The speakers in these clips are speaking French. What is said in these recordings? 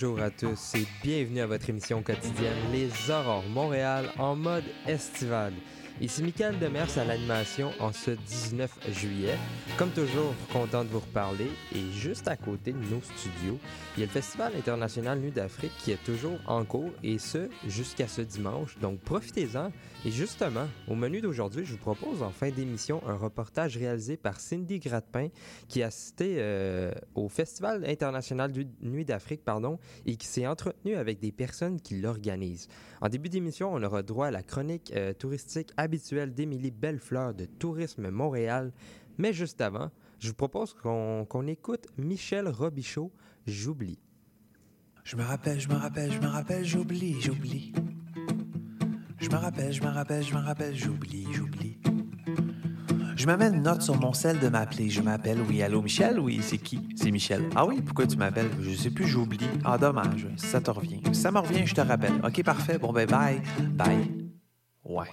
Bonjour à tous et bienvenue à votre émission quotidienne Les Aurores Montréal en mode estival. Ici Michael Demers à l'animation en ce 19 juillet. Comme toujours, content de vous reparler. Et juste à côté de nos studios, il y a le Festival international Nu d'Afrique qui est toujours en cours et ce jusqu'à ce dimanche. Donc profitez-en. Et justement, au menu d'aujourd'hui, je vous propose en fin d'émission un reportage réalisé par Cindy Gratpin qui a assisté euh, au Festival international du Nuit d'Afrique pardon, et qui s'est entretenu avec des personnes qui l'organisent. En début d'émission, on aura droit à la chronique euh, touristique habituelle d'Émilie Bellefleur de Tourisme Montréal. Mais juste avant, je vous propose qu'on qu'on écoute Michel Robichaud, J'oublie. Je me rappelle, je me rappelle, je me rappelle, j'oublie, j'oublie. Je me rappelle, je me rappelle, je me rappelle, j'oublie, j'oublie. Je m'amène une note sur mon sel de m'appeler. Je m'appelle, oui, allô, Michel? Oui, c'est qui? C'est Michel. Ah oui, pourquoi tu m'appelles? Je sais plus, j'oublie. Ah, dommage, ça te revient. Ça me revient, je te rappelle. OK, parfait. Bon, ben, bye. Bye. Ouais.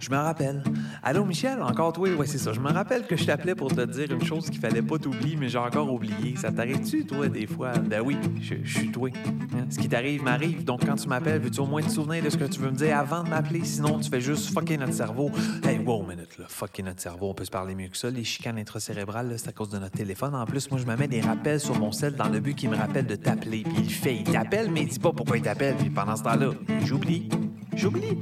Je me rappelle. Allô, Michel? Encore toi? Ouais, c'est ça. Je me rappelle que je t'appelais pour te dire une chose qu'il fallait pas t'oublier, mais j'ai encore oublié. Ça t'arrive-tu, toi, des fois? Ben oui, je, suis toi. Hein? Ce qui t'arrive m'arrive. Donc, quand tu m'appelles, veux-tu au moins te souvenir de ce que tu veux me dire avant de m'appeler? Sinon, tu fais juste fucker notre cerveau. Hey, wow, minute, là. Fucker notre cerveau. On peut se parler mieux que ça. Les chicanes intracérébrales, c'est à cause de notre téléphone. En plus, moi, je me mets des rappels sur mon sel dans le but qu'il me rappelle de t'appeler. Puis il fait. Il t'appelle, mais il dit pas pourquoi il t'appelle. Puis pendant ce temps-là, j'oublie. J'oublie.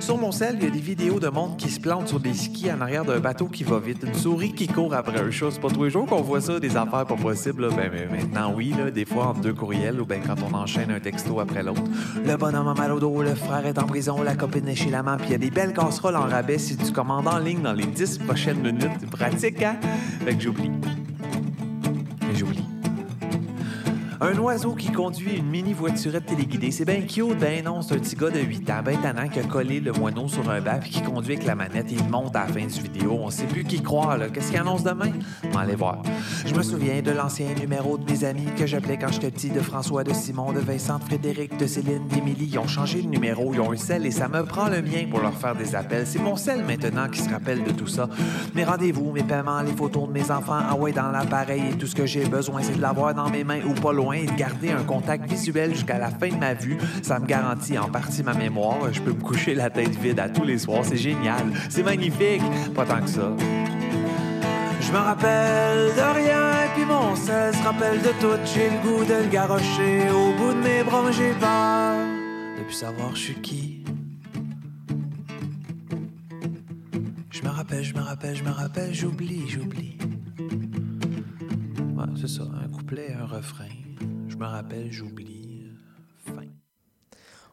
Sur mon sel, il y a des vidéos de monde qui se plante sur des skis en arrière d'un bateau qui va vite. Une souris qui court après un chat. C'est pas tous les jours qu'on voit ça, des affaires pas possibles. Ben, ben, maintenant, oui, là, des fois entre deux courriels ou ben quand on enchaîne un texto après l'autre. Le bonhomme a mal au dos, le frère est en prison, la copine est chez l'amant, puis il y a des belles casseroles en rabais si tu commandes en ligne dans les 10 prochaines minutes. Pratique, hein? Fait que j'oublie. Un oiseau qui conduit une mini voiturette téléguidée. C'est bien cute, ben non, c'est un petit gars de 8 ans, ben tannant qui a collé le moineau sur un banc puis qui conduit avec la manette et il monte à la fin du vidéo. On sait plus qui croire, là. Qu'est-ce qu'il annonce demain? Va aller voir. Je me souviens de l'ancien numéro de mes amis que j'appelais quand j'étais petit, de François, de Simon, de Vincent, de Frédéric, de Céline, d'Émilie. Ils ont changé de numéro, ils ont un sel et ça me prend le mien pour leur faire des appels. C'est mon sel maintenant qui se rappelle de tout ça. Mes rendez-vous, mes paiements, les photos de mes enfants, ah ouais, dans l'appareil et tout ce que j'ai besoin, c'est de l'avoir dans mes mains ou pas loin et de garder un contact visuel jusqu'à la fin de ma vue. Ça me garantit en partie ma mémoire. Je peux me coucher la tête vide à tous les soirs. C'est génial. C'est magnifique. Pas tant que ça. Je me rappelle de rien et puis mon sel se rappelle de tout. J'ai le goût de le garrocher au bout de mes bras. J'ai peur de plus savoir je suis qui. Je me rappelle, je me rappelle, je me rappelle, j'oublie, j'oublie. Ouais, c'est ça, un couplet, un refrain. Me rappelle, j'oublie.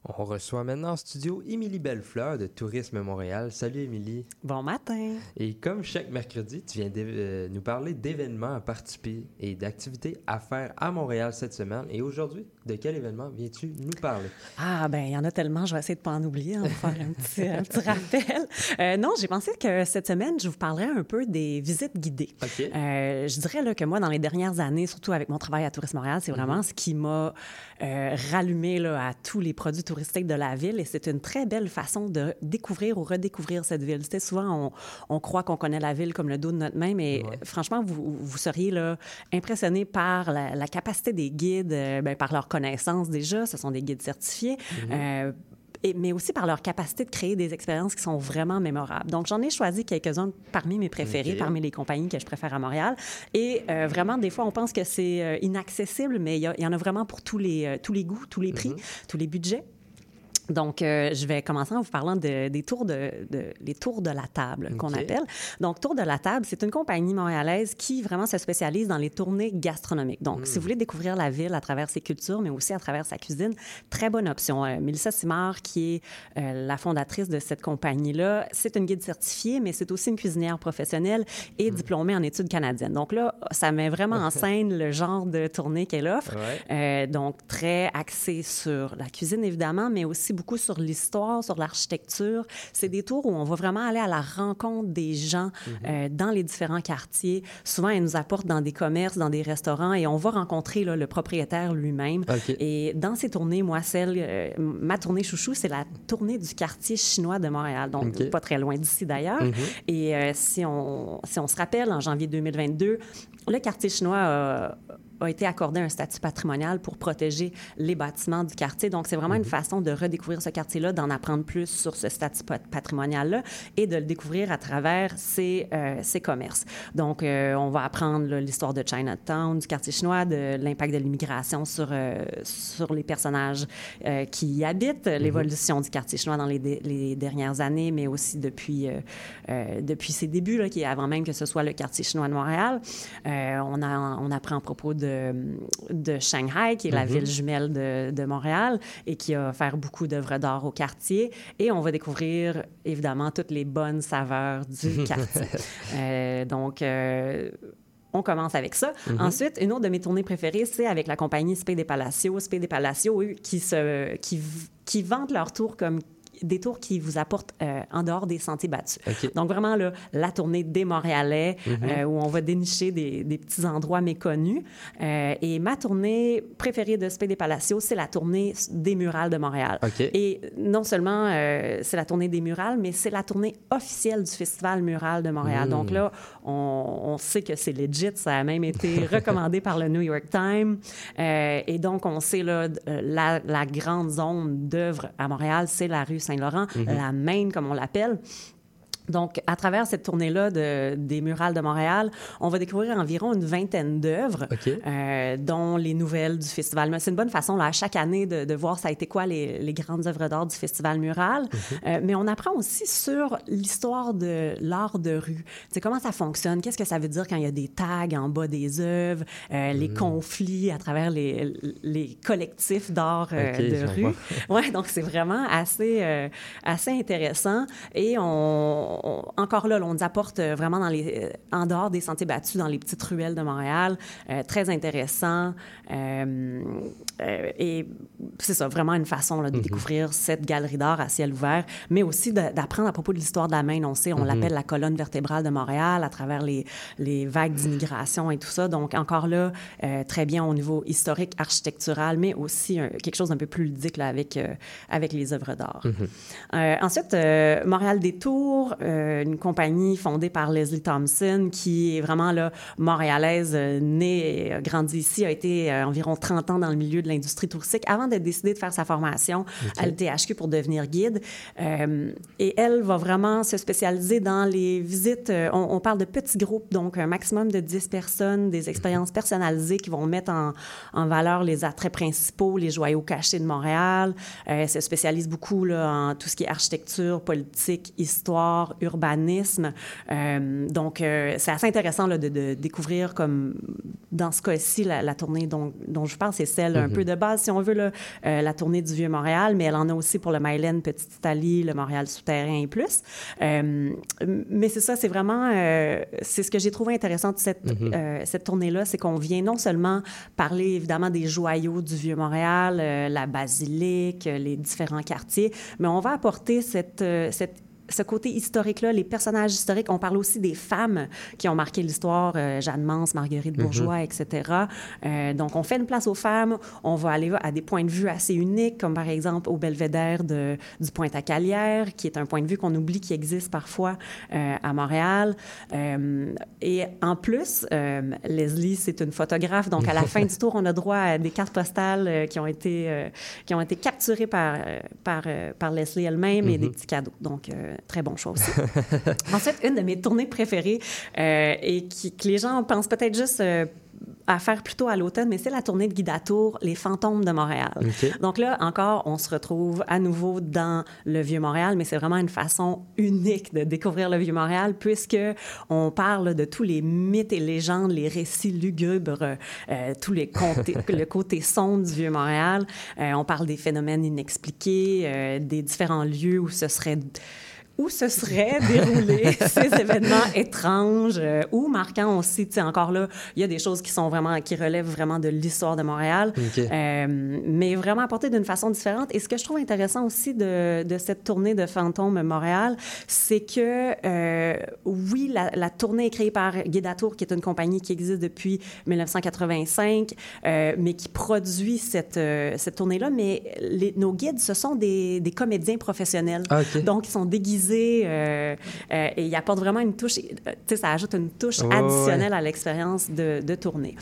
On reçoit maintenant en studio Émilie Bellefleur de Tourisme Montréal. Salut Émilie. Bon matin. Et comme chaque mercredi, tu viens euh, nous parler d'événements à participer et d'activités à faire à Montréal cette semaine. Et aujourd'hui, de quel événement viens-tu nous parler? Ah, ben il y en a tellement, je vais essayer de pas en oublier, hein, faire un petit, un petit rappel. Euh, non, j'ai pensé que cette semaine, je vous parlerais un peu des visites guidées. OK. Euh, je dirais là, que moi, dans les dernières années, surtout avec mon travail à Tourisme Montréal, c'est vraiment ce qui m'a rallumé là, à tous les produits touristiques de la ville. Et c'est une très belle façon de découvrir ou redécouvrir cette ville. Tu sais, souvent, on, on croit qu'on connaît la ville comme le dos de notre main, mais Ouais. euh, franchement, vous, vous seriez là, impressionné par la, la capacité des guides, euh, ben, par leur connaissance déjà. Ce sont des guides certifiés. Euh, et- mais aussi par leur capacité de créer des expériences qui sont vraiment mémorables. Donc, j'en ai choisi quelques-uns parmi mes préférés, parmi les compagnies que je préfère à Montréal. Et euh, vraiment, des fois, on pense que c'est euh, inaccessible, mais il y, en a vraiment pour tous les, euh, tous les goûts, tous les prix, tous les budgets. Donc, euh, je vais commencer en vous parlant de, des tours de, de, les tours de la table qu'on appelle. Donc, Tours de la table, c'est une compagnie montréalaise qui vraiment se spécialise dans les tournées gastronomiques. Donc, si vous voulez découvrir la ville à travers ses cultures, mais aussi à travers sa cuisine, très bonne option. Euh, Mélissa Simard, qui est euh, la fondatrice de cette compagnie-là, c'est une guide certifiée, mais c'est aussi une cuisinière professionnelle et diplômée en études canadiennes. Donc là, ça met vraiment en scène le genre de tournée qu'elle offre. Ouais. Euh, donc, très axé sur la cuisine, évidemment, mais aussi beaucoup sur l'histoire, sur l'architecture. C'est des tours où on va vraiment aller à la rencontre des gens euh, dans les différents quartiers. Souvent, elle nous apporte dans des commerces, dans des restaurants, et on va rencontrer là, le propriétaire lui-même. Et dans ces tournées, moi, celle, euh, ma tournée chouchou, c'est la tournée du quartier chinois de Montréal, donc OK. pas très loin d'ici d'ailleurs. Et euh, si, on, si on se rappelle, en janvier 2022, le quartier chinois a, a été accordé un statut patrimonial pour protéger les bâtiments du quartier. Donc, c'est vraiment une façon de redécouvrir ce quartier-là, d'en apprendre plus sur ce statut pat- patrimonial-là et de le découvrir à travers ses, euh, ses commerces. Donc, euh, on va apprendre l'histoire de Chinatown, du quartier chinois, de l'impact de l'immigration sur, euh, sur les personnages euh, qui y habitent, l'évolution du quartier chinois dans les, les dernières années, mais aussi depuis, depuis ses débuts, là, qui est avant même que ce soit le quartier chinois de Montréal. On, a, on apprend à propos de, de Shanghai, qui est la ville jumelle de, de Montréal et qui a offert beaucoup d'œuvres d'art au quartier. Et on va découvrir, évidemment, toutes les bonnes saveurs du quartier. Euh, donc, euh, on commence avec ça. Ensuite, une autre de mes tournées préférées, c'est avec la compagnie Spé des Palacio. Spé des Palacio, eux, qui, se, qui, qui vendent leurs tours comme des tours qui vous apportent euh, en dehors des sentiers battus. Donc, vraiment, là, la tournée des Montréalais, euh, où on va dénicher des, des petits endroits méconnus. Euh, et ma tournée préférée de Spé des Palacios, c'est la tournée des murales de Montréal. Et non seulement c'est la tournée des murales, mais c'est la tournée officielle du Festival Mural de Montréal. Donc là, on, on sait que c'est legit. Ça a même été recommandé par le New York Times. Et donc, on sait là, d- la, la grande zone d'œuvres à Montréal, c'est la rue Saint-Laurent, la Main, comme on l'appelle. Donc, à travers cette tournée-là de, des murales de Montréal, on va découvrir environ une vingtaine d'œuvres, euh, dont les nouvelles du festival. Mais C'est une bonne façon, là, à chaque année, de, de voir ça a été quoi les, les grandes œuvres d'art du festival mural. Euh, mais on apprend aussi sur l'histoire de l'art de rue. C'est comment ça fonctionne, qu'est-ce que ça veut dire quand il y a des tags en bas des œuvres, euh, les conflits à travers les, les collectifs d'art de rue? vois. Ouais, donc c'est vraiment assez, assez intéressant. Et on, on- encore là, on nous apporte euh, vraiment dans les, euh, en dehors des sentiers battus, dans les petites ruelles de Montréal. Euh, très intéressant. Euh, et c'est ça, vraiment une façon là, de découvrir cette galerie d'art à ciel ouvert, mais aussi d'apprendre à propos de l'histoire de la main. On sait, on l'appelle la colonne vertébrale de Montréal à travers les, les vagues d'immigration et tout ça. Donc, encore là, très bien au niveau historique, architectural, mais aussi quelque chose d'un peu plus ludique là, avec, avec les œuvres d'art. Euh, ensuite, Montréal Détour, euh, une compagnie fondée par Leslie Thompson, qui est vraiment là, montréalaise, euh, née, euh, grandie ici, a été euh, environ 30 ans dans le milieu de l'industrie touristique avant de décider de faire sa formation à l'THQ pour devenir guide. Et elle va vraiment se spécialiser dans les visites. on, on parle de petits groupes, donc un maximum de 10 personnes, des expériences personnalisées qui vont mettre en, en valeur les attraits principaux, les joyaux cachés de Montréal. Elle se spécialise beaucoup là, en tout ce qui est architecture, politique, histoire, urbanisme. Euh, donc, euh, c'est assez intéressant là, de, de découvrir, comme dans ce cas-ci, la, la tournée dont, dont je parle, c'est celle un peu de base, si on veut, là, euh, la tournée du Vieux-Montréal, mais elle en a aussi pour le Mylène Petite Italie, le Montréal Souterrain et plus. Mais c'est ça, c'est vraiment, c'est ce que j'ai trouvé intéressant de cette, euh, cette tournée-là, c'est qu'on vient non seulement parler évidemment des joyaux du Vieux-Montréal, la basilique, les différents quartiers, mais on va apporter cette, cette ce côté historique-là, les personnages historiques, on parle aussi des femmes qui ont marqué l'histoire, euh, Jeanne Mance, Marguerite Bourgeois, etc. Euh, donc, on fait une place aux femmes, on va aller à des points de vue assez uniques, comme par exemple au belvédère de, du Pointe-à-Calière, qui est un point de vue qu'on oublie qui existe parfois euh, à Montréal. Et en plus, Leslie, c'est une photographe, donc à la fin du tour, on a droit à des cartes postales qui, ont été, qui ont été capturées par, par, par Leslie elle-même et des petits cadeaux. Donc, très bon choix aussi. Ensuite, une de mes tournées préférées euh, et qui, que les gens pensent peut-être juste euh, à faire plutôt à l'automne, mais c'est la tournée de Guidatour, Les Fantômes de Montréal. Donc là, encore, on se retrouve à nouveau dans le Vieux-Montréal, mais c'est vraiment une façon unique de découvrir le Vieux-Montréal, puisque on parle de tous les mythes et légendes, les récits lugubres, euh, tous les le côté sombre du Vieux-Montréal. Euh, on parle des phénomènes inexpliqués, euh, des différents lieux où ce serait où se seraient déroulés ces événements étranges euh, ou marquants aussi. Tu sais, encore là, il y a des choses qui sont vraiment, qui relèvent vraiment de l'histoire de Montréal, euh, mais vraiment apportées d'une façon différente. Et ce que je trouve intéressant aussi de, de cette tournée de Fantômes Montréal, c'est que, euh, oui, la, la tournée est créée par Guédatour, qui est une compagnie qui existe depuis 1985, euh, mais qui produit cette, cette tournée-là. Mais les- nos guides, ce sont des, des comédiens professionnels. Ah. Donc, ils sont déguisés euh, euh, et ils apportent vraiment une touche, euh, tu sais, ça ajoute une touche additionnelle à l'expérience de, de tournée.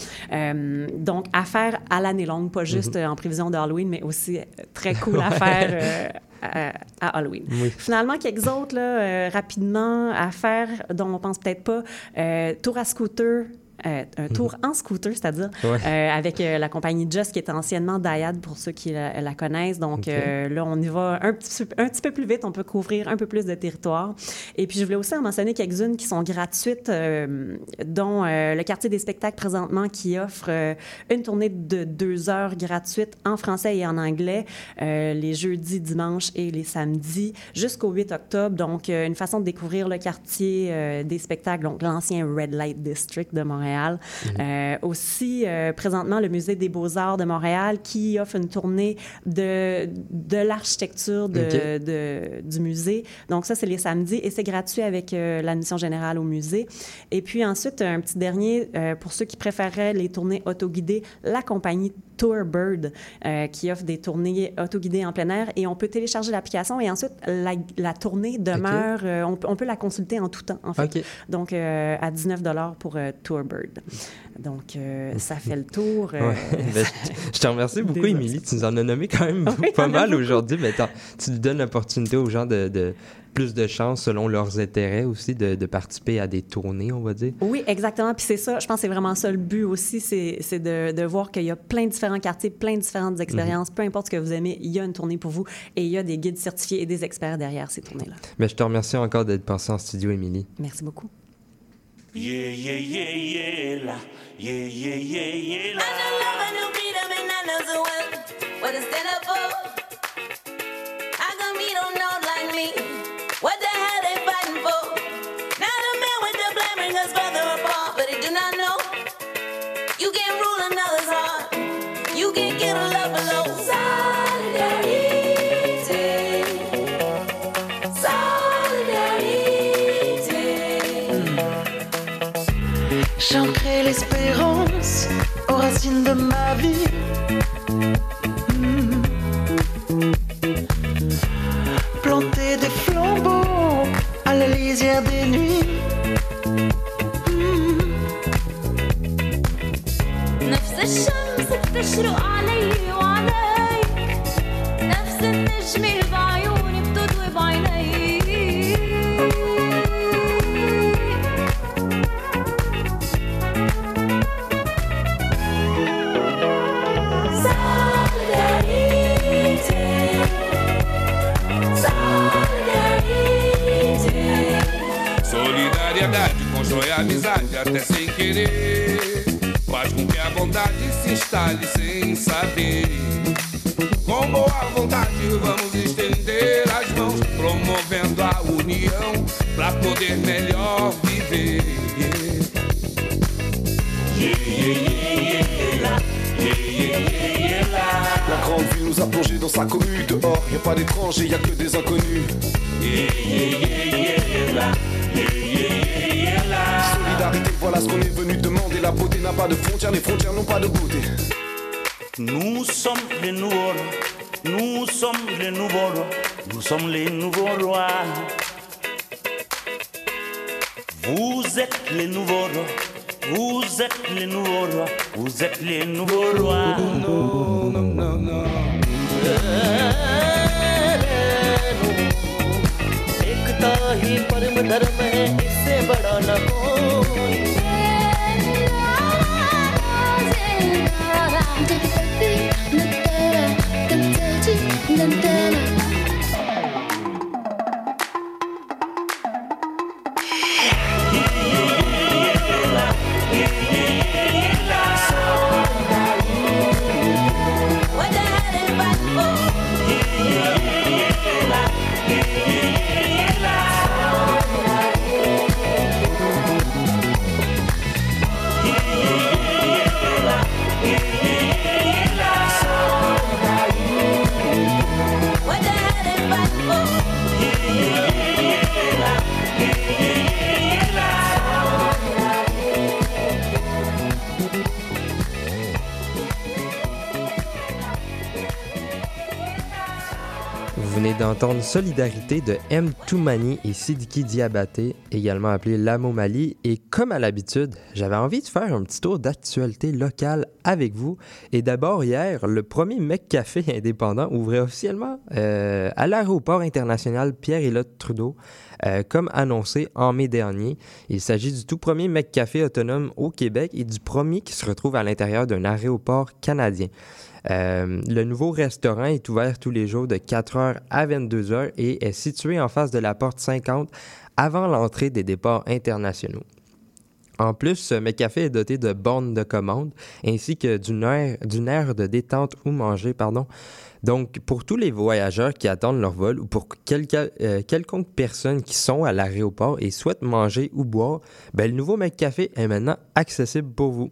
Donc, à faire à l'année longue, pas juste Mhm. en prévision d'Halloween, mais aussi très cool à faire à, à Halloween. Oui. Finalement, quelques autres, là, euh, rapidement, à faire, dont on pense peut-être pas, euh, tour à scooter. Euh, un tour en scooter, c'est-à-dire Mhm. Ouais. euh, avec euh, la compagnie Just qui était anciennement Dayad pour ceux qui la, la connaissent. Donc là, on y va un petit, peu- un petit peu plus vite, on peut couvrir un peu plus de territoire. Et puis je voulais aussi en mentionner quelques-unes qui sont gratuites, dont le quartier des spectacles présentement qui offre une tournée de deux heures gratuite en français et en anglais les jeudis, dimanches et les samedis jusqu'au 8 octobre. Donc une façon de découvrir le quartier des spectacles, donc l'ancien Red Light District de Montréal. Euh, aussi, euh, présentement, le Musée des Beaux-Arts de Montréal qui offre une tournée de, de l'architecture de, OK. de- du musée. Donc ça, c'est les samedis et c'est gratuit avec euh, l'admission générale au musée. Et puis ensuite, un petit dernier, pour ceux qui préféraient les tournées autoguidées, la compagnie Tourbird euh, qui offre des tournées autoguidées en plein air et on peut télécharger l'application et ensuite la, la tournée demeure, euh, on, peut- on peut la consulter en tout temps en fait. Donc euh, à 19 pour euh, Donc euh, ça fait le tour. euh, Ouais. Ben, je, je te remercie beaucoup, Émilie. Tu nous en as nommé quand même Oui, pas mal aujourd'hui, mais tu donnes l'opportunité aux gens de, de plus de chance selon leurs intérêts aussi de, de participer à des tournées, on va dire. Oui, exactement. Puis c'est ça, je pense que c'est vraiment ça le but aussi, c'est de, de voir qu'il y a plein de différents quartiers, plein de différentes expériences. Peu importe ce que vous aimez, il y a une tournée pour vous et il y a des guides certifiés et des experts derrière ces tournées-là. Mais je te remercie encore d'être passé en studio, Émilie. Merci beaucoup. Yeah, yeah, yeah, yeah, la. Yeah, yeah, yeah, yeah, la. I know love, I know freedom, and I know so well what to stand up for. How come you don't know like me? J'ancrais l'espérance aux racines de ma vie. Hmm. Planter des flambeaux à la lisière des nuits. Hmm. Nous sommes les nouveaux rois. Nous sommes les nouveaux rois. Vous êtes les nouveaux rois. Vous êtes les nouveaux rois. Vous êtes les nouveaux rois. Non, non, non, non. एकता ही परम धर्म है इससे बड़ा न D'entendre Solidarité de M. Toumani et Sidiki Diabaté, également appelé Lamo Mali. Et comme à l'habitude, j'avais envie de faire un petit tour d'actualité locale avec vous. Et d'abord, hier, le premier Mec Café indépendant ouvrait officiellement euh, à l'aéroport international Pierre-Éliott Trudeau, euh, comme annoncé en mai dernier. Il s'agit du tout premier Mec Café autonome au Québec et du premier qui se retrouve à l'intérieur d'un aéroport canadien. Euh, le nouveau restaurant est ouvert tous les jours de 4h à 22h et est situé en face de la porte 50 avant l'entrée des départs internationaux. En plus, McCafé est doté de bornes de commande ainsi que d'une aire, de détente ou manger. Donc, pour tous les voyageurs qui attendent leur vol ou pour quelque, euh, quelconque personne qui sont à l'aéroport et souhaitent manger ou boire, ben, le nouveau McCafé est maintenant accessible pour vous.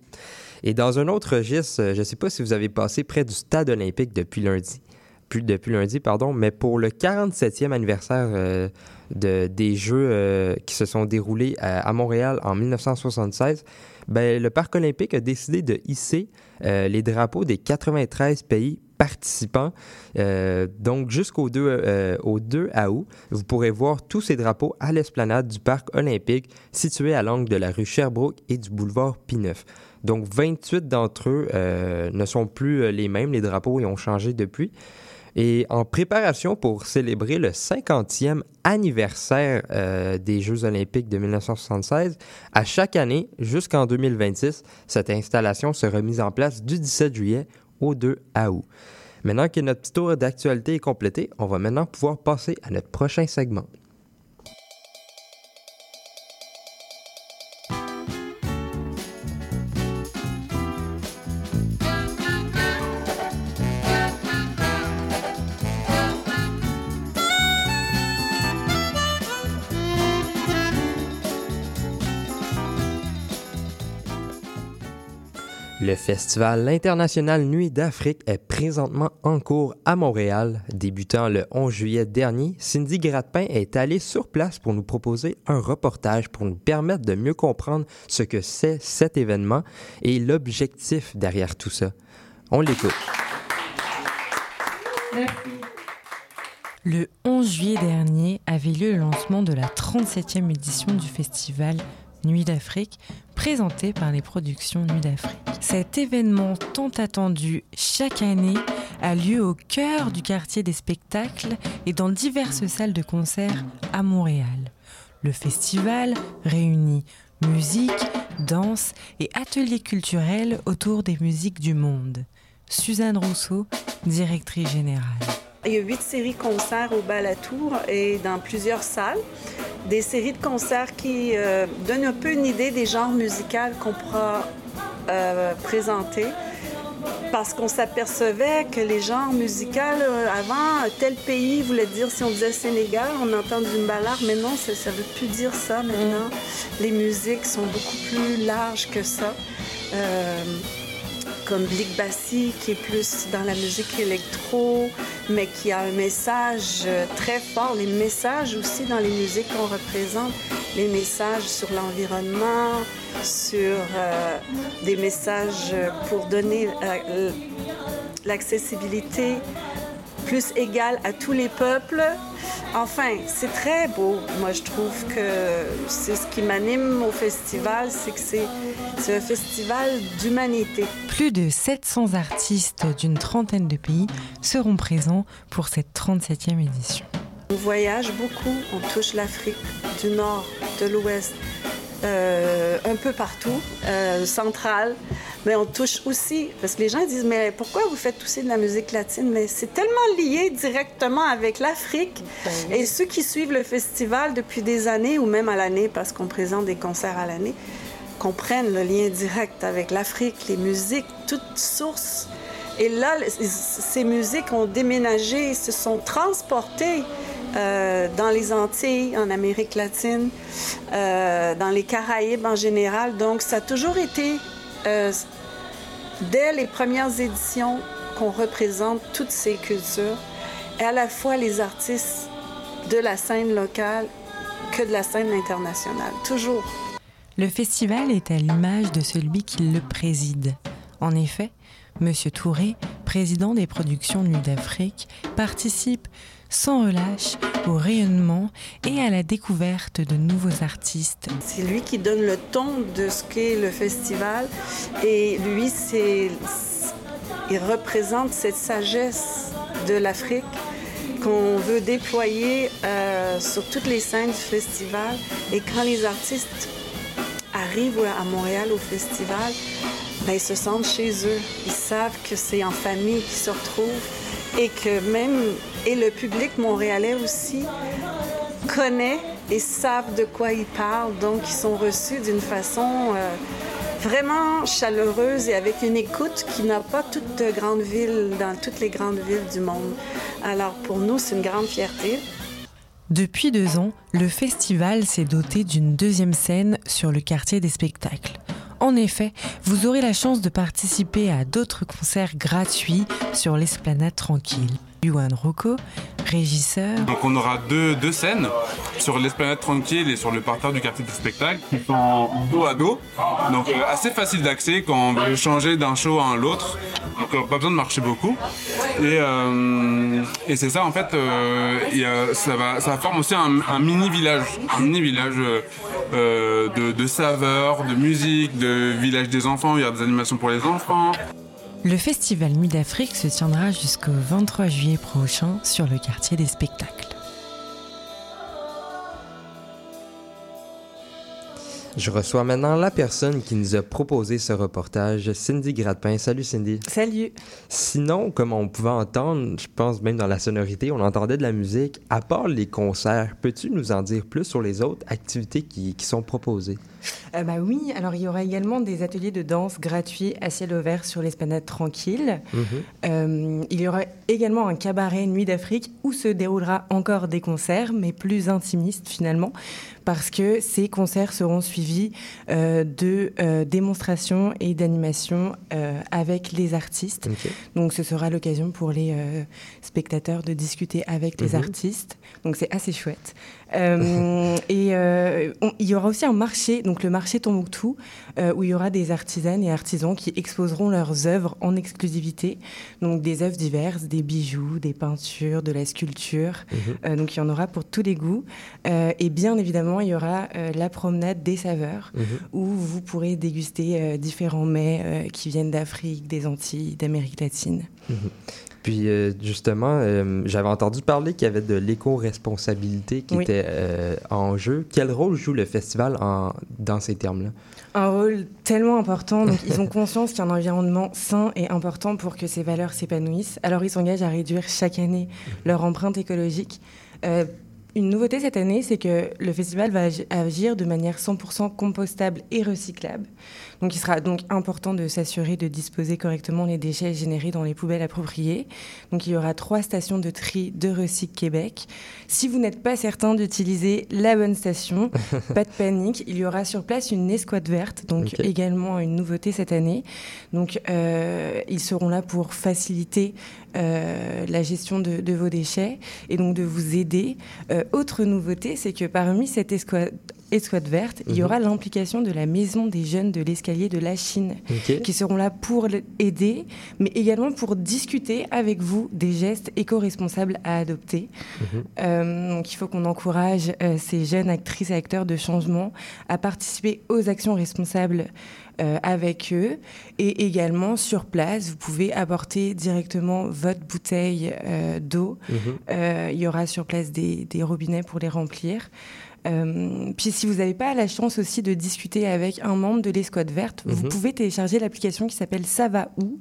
Et dans un autre registre, euh, je ne sais pas si vous avez passé près du stade olympique depuis lundi, plus depuis lundi, pardon, mais pour le 47e anniversaire euh, de, des Jeux euh, qui se sont déroulés à, Montréal en 1976, ben, le Parc olympique a décidé de hisser les drapeaux des 93 pays participants. Donc, jusqu'au 2, euh, au 2 août, vous pourrez voir tous ces drapeaux à l'esplanade du Parc olympique situé à l'angle de la rue Sherbrooke et du boulevard P9. Donc, 28 d'entre eux euh, ne sont plus euh, les mêmes. Les drapeaux ils ont changé depuis. Et en préparation pour célébrer le 50e anniversaire euh, des Jeux olympiques de 1976, à chaque année, jusqu'en 2026, cette installation sera mise en place du 17 juillet au 2 août. Maintenant que notre petit tour d'actualité est complété, on va maintenant pouvoir passer à notre prochain segment. Festival international Nuit d'Afrique est présentement en cours à Montréal. Débutant le 11 juillet dernier, Cindy Gratpin est allée sur place pour nous proposer un reportage pour nous permettre de mieux comprendre ce que c'est cet événement et l'objectif derrière tout ça. On l'écoute. Le 11 juillet dernier avait lieu le lancement de la 37e édition du festival Nuit d'Afrique, présenté par les productions Nuit d'Afrique. Cet événement tant attendu chaque année a lieu au cœur du quartier des spectacles et dans diverses salles de concert à Montréal. Le festival réunit musique, danse et ateliers culturels autour des musiques du monde. Suzanne Rousseau, directrice générale. Il y a huit séries concerts au Balatour et dans plusieurs salles. Des séries de concerts qui euh, donnent un peu une idée des genres musicaux qu'on pourra euh, présenter. Parce qu'on s'apercevait que les genres musicaux, euh, avant, tel pays voulait dire, si on disait Sénégal, on entend du mbalar, mais non, ça ne veut plus dire ça maintenant. Les musiques sont beaucoup plus larges que ça. Euh, comme Blick Bassi, qui est plus dans la musique électro, mais qui a un message euh, très fort. Les messages aussi dans les musiques qu'on représente, les messages sur l'environnement, sur euh, des messages pour donner euh, l'accessibilité plus égale à tous les peuples. Enfin, c'est très beau. Moi, je trouve que c'est ce qui m'anime au festival, c'est que c'est c'est un festival d'humanité. Plus de 700 artistes d'une trentaine de pays seront présents pour cette 37e édition. On voyage beaucoup, on touche l'Afrique du Nord, de l'Ouest, euh, un peu partout, euh, centrale, mais on touche aussi, parce que les gens disent, mais pourquoi vous faites aussi de la musique latine? Mais c'est tellement lié directement avec l'Afrique. Et ceux qui suivent le festival depuis des années, ou même à l'année, parce qu'on présente des concerts à l'année, comprennent le lien direct avec l'Afrique, les musiques, toutes sources. Et là, ces musiques ont déménagé, se sont transportées euh, dans les Antilles, en Amérique latine, euh, dans les Caraïbes en général. Donc, ça a toujours été euh, dès les premières éditions qu'on représente toutes ces cultures, à la fois les artistes de la scène locale que de la scène internationale, toujours. Le festival est à l'image de celui qui le préside. En effet, Monsieur Touré, président des productions Nuit d'Afrique, participe sans relâche au rayonnement et à la découverte de nouveaux artistes. C'est lui qui donne le ton de ce qu'est le festival et lui, il représente cette sagesse de l'Afrique qu'on veut déployer euh, sur toutes les scènes du festival. Et quand les artistes arrivent à Montréal au festival, ben, ils se sentent chez eux. Ils savent que c'est en famille qu'ils se retrouvent et que même et le public montréalais aussi connaît et savent de quoi ils parlent. Donc, ils sont reçus d'une façon euh, vraiment chaleureuse et avec une écoute qui n'a pas toute grande ville dans toutes les grandes villes du monde. Alors, pour nous, c'est une grande fierté. Depuis deux ans, le festival s'est doté d'une deuxième scène sur le quartier des spectacles. En effet, vous aurez la chance de participer à d'autres concerts gratuits sur l'esplanade tranquille. Yuan Rocco, régisseur. Donc on aura deux, deux scènes sur l'esplanade tranquille et sur le parterre du quartier des spectacles qui sont dos à dos. Donc assez facile d'accès quand on veut changer d'un show à l'autre. Donc euh, pas besoin de marcher beaucoup. Et, euh, et c'est ça en fait, euh, ça, va, ça forme aussi un, mini village. Un mini village de saveurs, de musique, de village des enfants. Il y a des animations pour les enfants. Le festival Nuit d'Afrique se tiendra jusqu'au 23 juillet prochain sur le quartier des spectacles. Je reçois maintenant la personne qui nous a proposé ce reportage, Cindy Gradpin. Salut Cindy. Salut. Sinon, comme on pouvait entendre, je pense même dans la sonorité, on entendait de la musique. À part les concerts, peux-tu nous en dire plus sur les autres activités qui, qui sont proposées? Euh, bah oui, alors il y aura également des ateliers de danse gratuits à ciel ouvert sur l'esplanade tranquille. Mhm. Euh, il y aura également un cabaret Nuit d'Afrique où se déroulera encore des concerts, mais plus intimistes finalement, parce que ces concerts seront suivis euh, de euh, démonstrations et d'animations euh, avec les artistes. Donc ce sera l'occasion pour les spectateurs de discuter avec les Mhm. artistes. Donc c'est assez chouette. Euh, et euh, on- il y aura aussi un marché, donc le marché Tombouctou, euh, où il y aura des artisanes et artisans qui exposeront leurs œuvres en exclusivité. Donc des œuvres diverses, des bijoux, des peintures, de la sculpture. Mhm. Donc il y en aura pour tous les goûts. Et bien évidemment, il y aura la promenade des saveurs, Mhm. où vous pourrez déguster différents mets qui viennent d'Afrique, des Antilles, d'Amérique latine. Mhm. Puis justement, j'avais entendu parler qu'il y avait de l'éco-responsabilité qui Oui. était euh, en jeu. Quel rôle joue le festival en, dans ces termes-là? un rôle tellement important. Ils ont conscience qu'un environnement sain est important pour que ces valeurs s'épanouissent. Alors, ils s'engagent à réduire chaque année leur empreinte écologique. Euh, une nouveauté cette année, c'est que le festival va agi- agir de manière 100% compostable et recyclable. Donc, il sera donc important de s'assurer de disposer correctement les déchets générés dans les poubelles appropriées. Donc, il y aura trois stations de tri de Recyc Québec. Si vous n'êtes pas certain d'utiliser la bonne station, pas de panique. Il y aura sur place une escouade verte, donc également une nouveauté cette année. Donc, euh, ils seront là pour faciliter euh, la gestion de, de vos déchets et donc de vous aider. Euh, autre nouveauté, c'est que parmi cette escouade, escouade verte, il y Mhm. aura l'implication de la Maison des jeunes de l'escalier de la Chine, qui seront là pour aider, mais également pour discuter avec vous des gestes éco-responsables à adopter. Mhm. Euh, donc il faut qu'on encourage euh, ces jeunes actrices et acteurs de changement à participer aux actions responsables euh, avec eux. Et également, sur place, vous pouvez apporter directement votre bouteille euh, d'eau. Mhm. Euh, il y aura sur place des, des robinets pour les remplir. Euh, puis si vous n'avez pas la chance aussi de discuter avec un membre de l'escouade verte, vous Mhm. pouvez télécharger l'application qui s'appelle Ça va où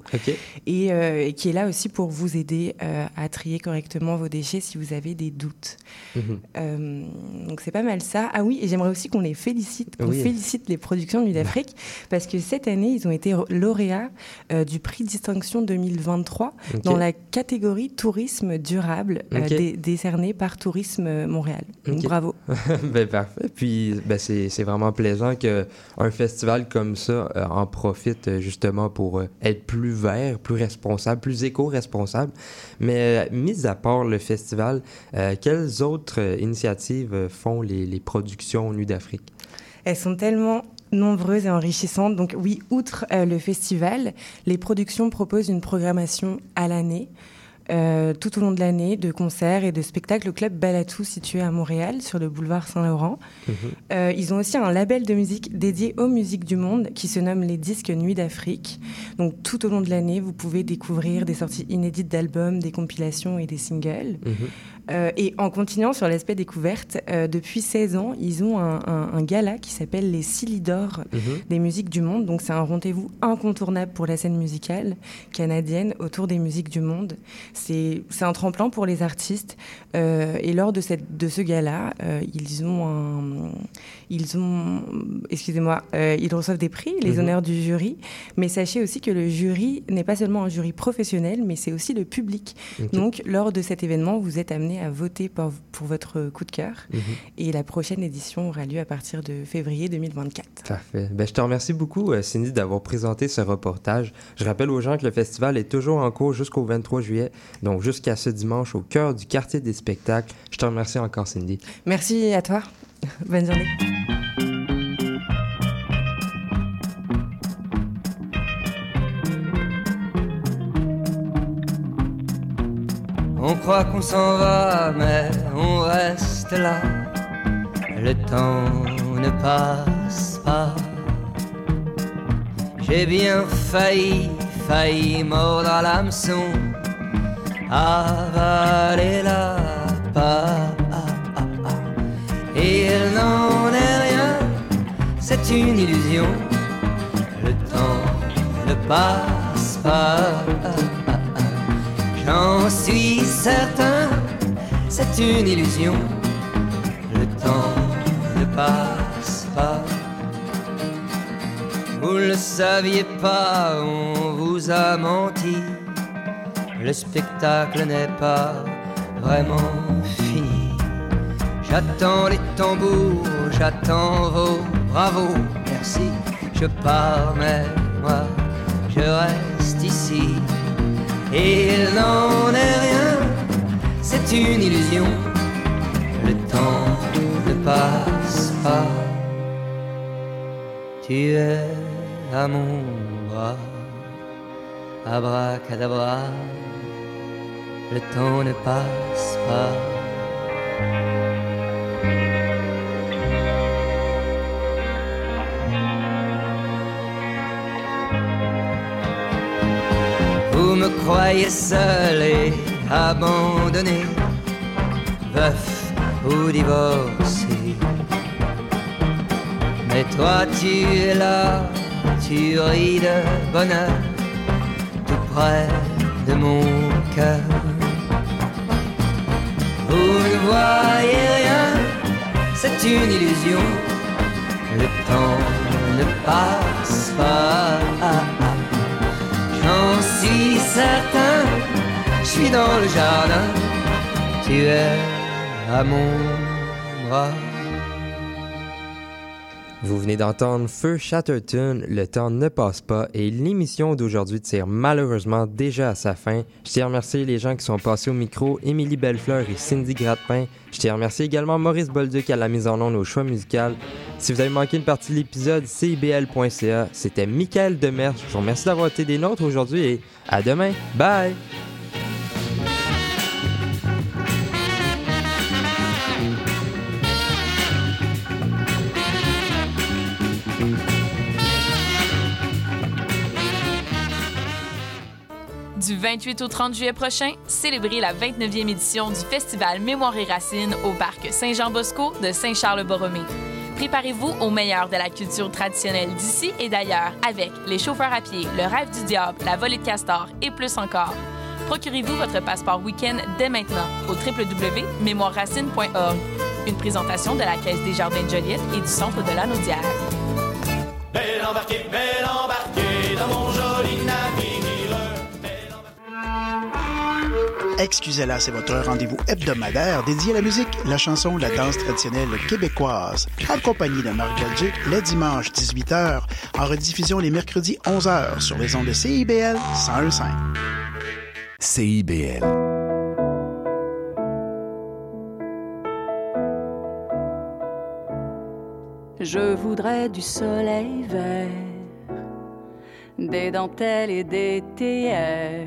et, euh, et qui est là aussi pour vous aider euh, à trier correctement vos déchets si vous avez des doutes. Mhm. Donc c'est pas mal ça. Ah oui, et j'aimerais aussi qu'on les félicite, qu'on Oui. félicite les productions de d'Afrique, parce que cette année, ils ont été lauréats du prix distinction 2023 Ok. dans la catégorie tourisme durable dé- décerné par Tourisme Montréal. Donc bravo. ben. Puis ben, c'est vraiment plaisant qu'un festival comme ça euh, en profite euh, justement pour euh, être plus vert, plus responsable, plus éco-responsable. Mais mis à part le festival, quelles autres initiatives font les, les productions Nuit d'Afrique? Elles sont tellement nombreuses et enrichissantes. Donc oui, outre le festival, les productions proposent une programmation à l'année. Euh, tout au long de l'année, de concerts et de spectacles au club Balatou situé à Montréal sur le boulevard Saint-Laurent. Euh, ils ont aussi un label de musique dédié aux musiques du monde qui se nomme les Disques Nuit d'Afrique. Donc tout au long de l'année, vous pouvez découvrir des sorties inédites d'albums, des compilations et des singles. Euh, et en continuant sur l'aspect découverte, depuis 16 ans, ils ont un, un- un gala qui s'appelle les Silidor Mhm. des musiques du monde. Donc c'est un rendez-vous incontournable pour la scène musicale canadienne autour des musiques du monde. C'est un tremplin pour les artistes. Euh, et lors de, cette, de ce gala, euh, ils ont un, ils ont, excusez-moi, euh, ils reçoivent des prix, les Mhm. honneurs du jury. Mais sachez aussi que le jury n'est pas seulement un jury professionnel, mais c'est aussi le public. Donc lors de cet événement, vous êtes amené à voter pour, pour votre coup de cœur. Mhm. Et la prochaine édition aura lieu à partir de février 2024. Parfait. Ben, je te remercie beaucoup, euh, Cindy, d'avoir présenté ce reportage. Je rappelle aux gens que le festival est toujours en cours jusqu'au 23 juillet, donc jusqu'à ce dimanche au cœur du quartier des spectacles. Je te remercie encore, Cindy. Merci à toi. Bonne journée. On croit qu'on s'en va, mais on reste là. Le temps ne passe pas. J'ai bien failli, failli mordre à l'hameçon, avaler la part. Et il n'en est rien, c'est une illusion. Le temps ne passe pas. J'en suis certain, c'est une illusion. Le temps ne passe pas. Vous ne le saviez pas, on vous a menti. Le spectacle n'est pas vraiment fini. J'attends les tambours, j'attends vos bravos, merci. Je pars, mais moi, je reste ici. Et il n'en est rien, c'est une illusion. Le temps ne passe pas. Tu es à mon bras, abracadabra. Le temps ne passe pas. Vous me croyez seul et abandonné, veuf ou divorcé. Mais toi tu es là, tu ris de bonheur, tout près de mon cœur. Vous ne voyez rien, c'est une illusion, le temps ne passe pas. J'en suis certain, je suis dans le jardin, tu es à mon bras. Vous venez d'entendre Feu Chatterton, Le temps ne passe pas, et l'émission d'aujourd'hui tire malheureusement déjà à sa fin. Je tiens à remercier les gens qui sont passés au micro, Émilie Bellefleur et Cindy Gratpin. Je tiens à remercier également Maurice Bolduc à la mise en onde au choix musical. Si vous avez manqué une partie de l'épisode, cibl.ca. C'était Michael Demers. Je vous remercie d'avoir été des nôtres aujourd'hui et à demain. Bye! Du 28 au 30 juillet prochain, célébrez la 29e édition du Festival Mémoire et Racines au parc Saint-Jean-Bosco de Saint-Charles-Borromée. Préparez-vous au meilleur de la culture traditionnelle d'ici et d'ailleurs avec les chauffeurs à pied, le rêve du diable, la volée de castor et plus encore. Procurez-vous votre passeport week-end dès maintenant au www.mémoireracine.org. Une présentation de la Caisse des Jardins de Joliette et du Centre de la Naudière. Belle embarquée, belle embarquée Excusez-la, c'est votre rendez-vous hebdomadaire dédié à la musique, la chanson, la danse traditionnelle québécoise, accompagné de Marc Belgique les dimanches 18h, en rediffusion les mercredis 11h sur les ondes de CIBL 101.5. CIBL. Je voudrais du soleil vert, des dentelles et des théières